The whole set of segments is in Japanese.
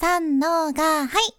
三のが、はい。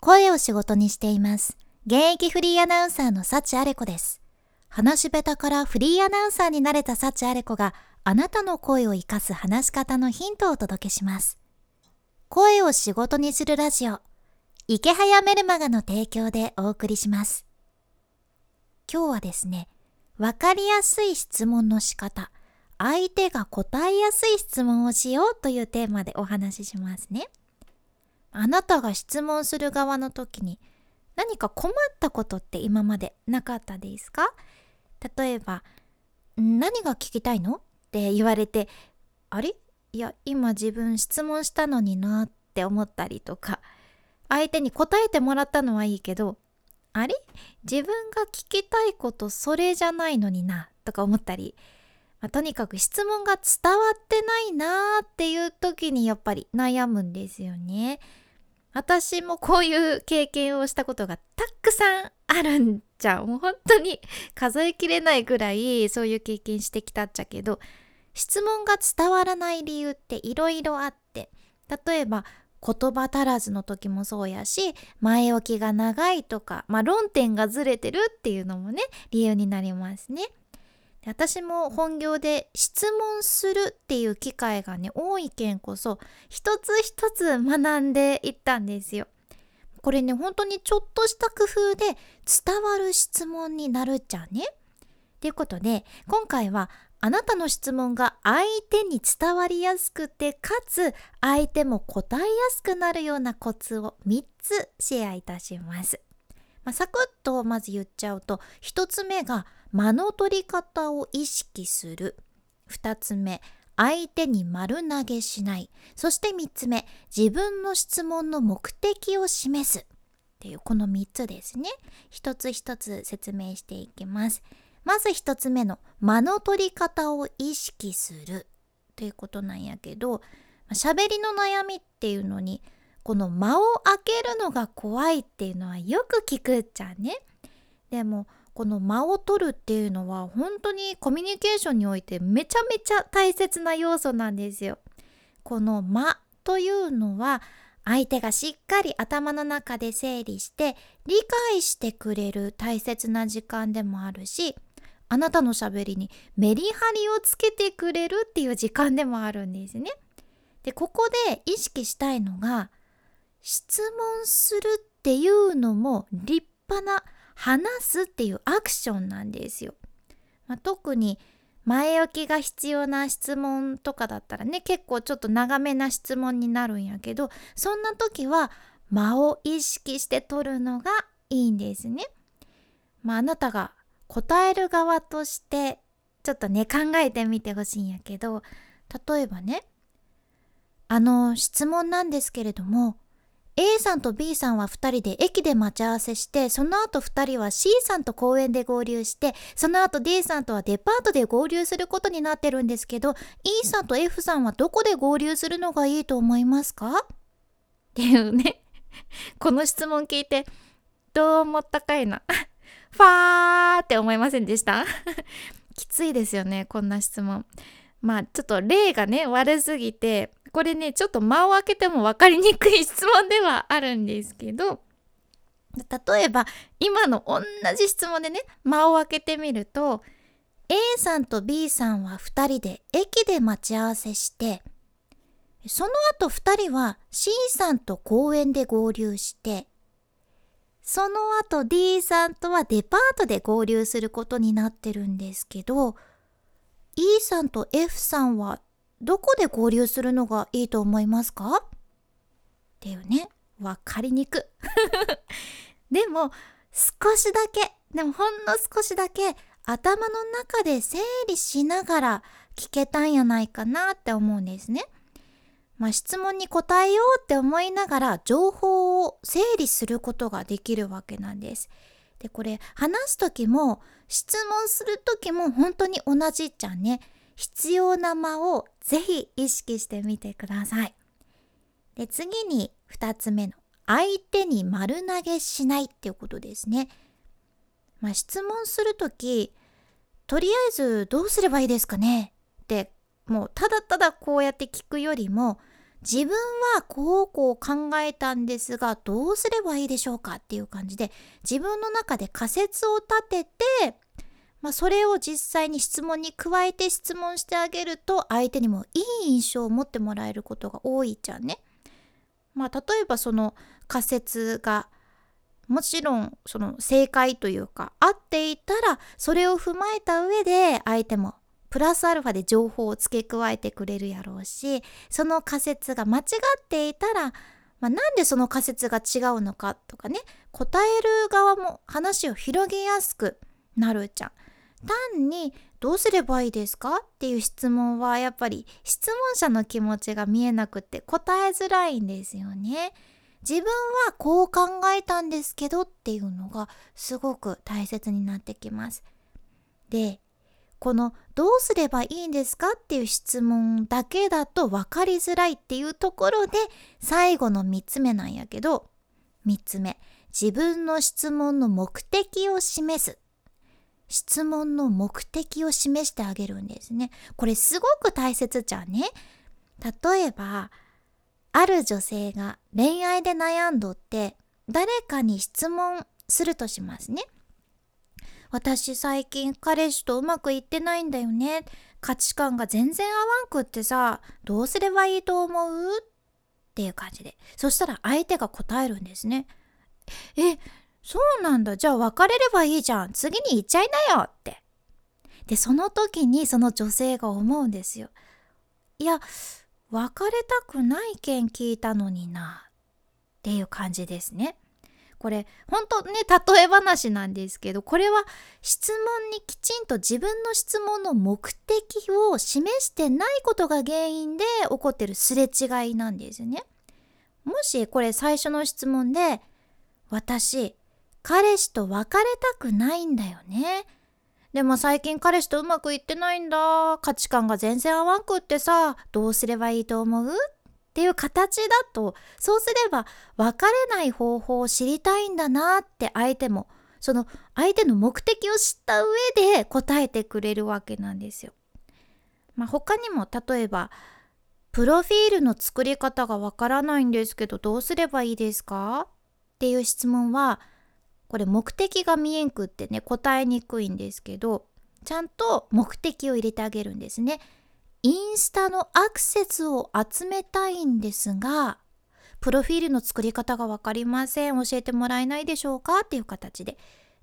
声を仕事にしています。現役フリーアナウンサーの幸あれ子です。話し下手からフリーアナウンサーになれた幸あれ子があなたの声を活かす話し方のヒントをお届けします。声を仕事にするラジオ、池早メルマガの提供でお送りします。今日はですね、わかりやすい質問の仕方、相手が答えやすい質問をしようというテーマでお話ししますね。あなたが質問する側の時に何か困ったことって今までなかったですか？例えば、何が聞きたいの？って言われて、あれ？いや、今自分質問したのになって思ったりとか、相手に答えてもらったのはいいけど、あれ？自分が聞きたいことそれじゃないのになとか思ったり、まあ、とにかく質問が伝わってないなーっていう時にやっぱり悩むんですよね。私もこういう経験をしたことがたくさんあるんじゃもう本当に数えきれないぐらいそういう経験してきたっちゃけど質問が伝わらない理由っていろいろあって例えば言葉足らずの時もそうやし前置きが長いとか、まあ、論点がずれてるっていうのもね理由になりますね。私も本業で質問するっていう機会がね多いけんこそ一つ一つ学んでいったんですよ。これね本当にちょっとした工夫で伝わる質問になるじゃんね。ということで今回はあなたの質問が相手に伝わりやすくてかつ相手も答えやすくなるようなコツを3つシェアいたします。まあ、サクッとまず言っちゃうと1つ目が間の取り方を意識する。2つ目相手に丸投げしない。そして3つ目自分の質問の目的を示す。っていうこの3つですね。一つ一つ説明していきます。まず1つ目の間の取り方を意識する。ということなんやけど喋りの悩みっていうのにこの間を開けるのが怖いっていうのはよく聞くじゃね。でもこの間を取るっていうのは本当にコミュニケーションにおいてめちゃめちゃ大切な要素なんですよ。この間というのは相手がしっかり頭の中で整理して理解してくれる大切な時間でもあるしあなたのしゃべりにメリハリをつけてくれるっていう時間でもあるんですね。でここで意識したいのが質問するっていうのも立派な話すっていうアクションなんですよ。まあ、特に前置きが必要な質問とかだったらね結構ちょっと長めな質問になるんやけどそんな時は間を意識して取るのがいいんですね。まあ、あなたが答える側としてちょっとね考えてみてほしいんやけど例えばねあの質問なんですけれども A さんと B さんは2人で駅で待ち合わせしてその後2人は C さんと公園で合流してその後 D さんとはデパートで合流することになってるんですけど E さんと F さんはどこで合流するのがいいと思いますか？っていうね。この質問聞いてどう思ったかいな。ファーって思いませんでした？きついですよねこんな質問。まあちょっと例がね悪すぎてこれねちょっと間を空けても分かりにくい質問ではあるんですけど例えば今の同じ質問でね間を空けてみると A さんと B さんは2人で駅で待ち合わせしてその後2人は C さんと公園で合流してその後 D さんとはデパートで合流することになってるんですけど E さんと F さんはどこで合流するのがいいと思いますか？っていうね分かりにく でも少しだけでもほんの少しだけ頭の中で整理しながら聞けたんやないかなって思うんですね。まあ、質問に答えようって思いながら情報を整理することができるわけなんです。でこれ話す時も質問する時も本当に同じじゃんね。必要な間をぜひ意識してみてください。で次に2つ目の相手に丸投げしないっていうことですね。まあ、質問する時とりあえずどうすればいいですかね？ってもうただただこうやって聞くよりも自分はこうこう考えたんですがどうすればいいでしょうかっていう感じで自分の中で仮説を立てて、まあ、それを実際に質問に加えて質問してあげると相手にもいい印象を持ってもらえることが多いじゃんね。まあ、例えばその仮説がもちろんその正解というか合っていたらそれを踏まえた上で相手もプラスアルファで情報を付け加えてくれるやろうしその仮説が間違っていたら、まあ、なんでその仮説が違うのかとかね答える側も話を広げやすくなるじゃん。単にどうすればいいですかっていう質問はやっぱり質問者の気持ちが見えなくて答えづらいんですよね。自分はこう考えたんですけどっていうのがすごく大切になってきます。でこのどうすればいいんですかっていう質問だけだと分かりづらいっていうところで最後の3つ目なんやけど3つ目自分の質問の目的を示す質問の目的を示してあげるんですねこれすごく大切じゃんね例えばある女性が恋愛で悩んどって誰かに質問するとしますね私最近彼氏とうまくいってないんだよね。価値観が全然合わんくってさ、どうすればいいと思う？っていう感じで。そしたら相手が答えるんですね。え、そうなんだ。じゃあ別れればいいじゃん。次に行っちゃいなよって。で、その時にその女性が思うんですよ。いや、別れたくない件聞いたのにな。っていう感じですね。これ本当ね例え話なんですけどこれは質問にきちんと自分の質問の目的を示してないことが原因で起こってるすれ違いなんですよね。もしこれ最初の質問で「私彼氏と別れたくないんだよね」でも最近彼氏とうまくいってないんだ。価値観が全然合わんくってさどうすればいいと思う？っていう形だとそうすれば別れない方法を知りたいんだなって相手もその相手の目的を知った上で答えてくれるわけなんですよ。まあ、他にも例えばプロフィールの作り方がわからないんですけどどうすればいいですか？っていう質問はこれ目的が見えんくってね答えにくいんですけどちゃんと目的を入れてあげるんですね。インスタのアクセスを集めたいんですが、プロフィールの作り方がわかりません。教えてもらえないでしょうか？っていう形で、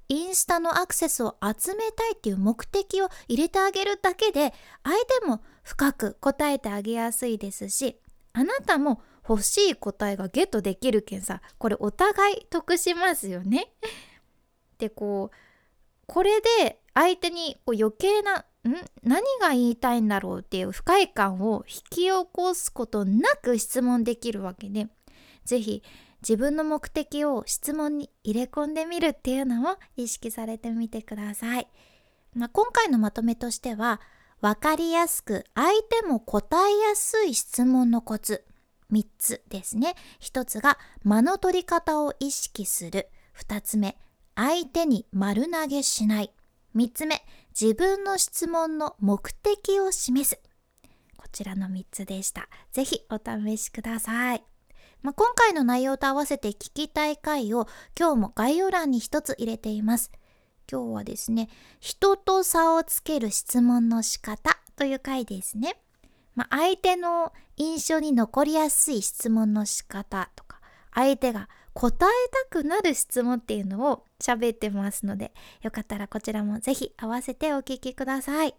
インスタのアクセスを集めたいっていう目的を入れてあげるだけで、相手も深く答えてあげやすいですし、あなたも欲しい答えがゲットできるけんさ、これお互い得しますよね。で、こう、これで相手にこう余計なん？何が言いたいんだろうっていう不快感を引き起こすことなく質問できるわけで是非自分の目的を質問に入れ込んでみるっていうのも意識されてみてください。まあ、今回のまとめとしては分かりやすく相手も答えやすい質問のコツ3つですね。1つが間の取り方を意識する。2つ目相手に丸投げしない。3つ目自分の質問の目的を示す。こちらの3つでした。ぜひお試しください。まあ、今回の内容と合わせて聞きたい回を今日も概要欄に1つ入れています。今日はですね、人と差をつける質問の仕方という回ですね。まあ、相手の印象に残りやすい質問の仕方とか、相手が答えたくなる質問っていうのを喋ってますので、よかったらこちらもぜひ合わせてお聞きください。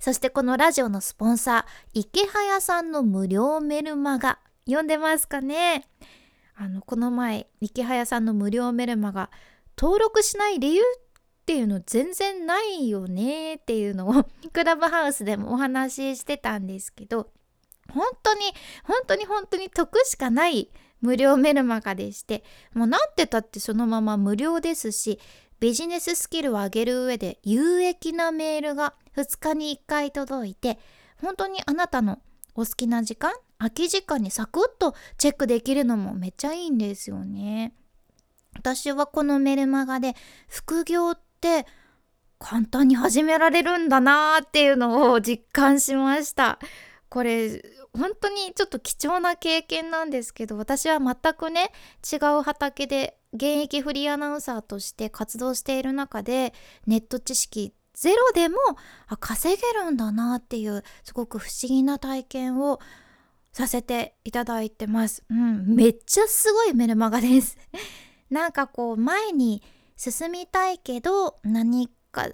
そしてこのラジオのスポンサー、池早さんの無料メルマガ、読んでますかね？あの、この前、池早さんの無料メルマガ、登録しない理由っていうの全然ないよねっていうのを クラブハウスでもお話ししてたんですけど、本当に、本当に本当に得しかない無料メルマガでしてもうなんてたってそのまま無料ですしビジネススキルを上げる上で有益なメールが2日に1回届いて本当にあなたのお好きな時間空き時間にサクッとチェックできるのもめっちゃいいんですよね。私はこのメルマガで副業って簡単に始められるんだなーっていうのを実感しました。これ本当にちょっと貴重な経験なんですけど私は全くね違う畑で現役フリーアナウンサーとして活動している中でネット知識ゼロでもあ稼げるんだなっていうすごく不思議な体験をさせていただいてます。うん、めっちゃすごいメルマガです。なんかこう前に進みたいけど何か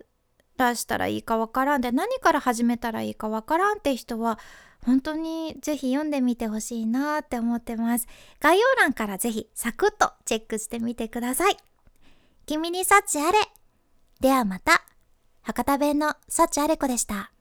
出したらいいかわからんで何から始めたらいいかわからんって人は本当にぜひ読んでみてほしいなって思ってます。概要欄からぜひサクッとチェックしてみてください。君に幸あれ。ではまた。博多弁の幸あれ子でした。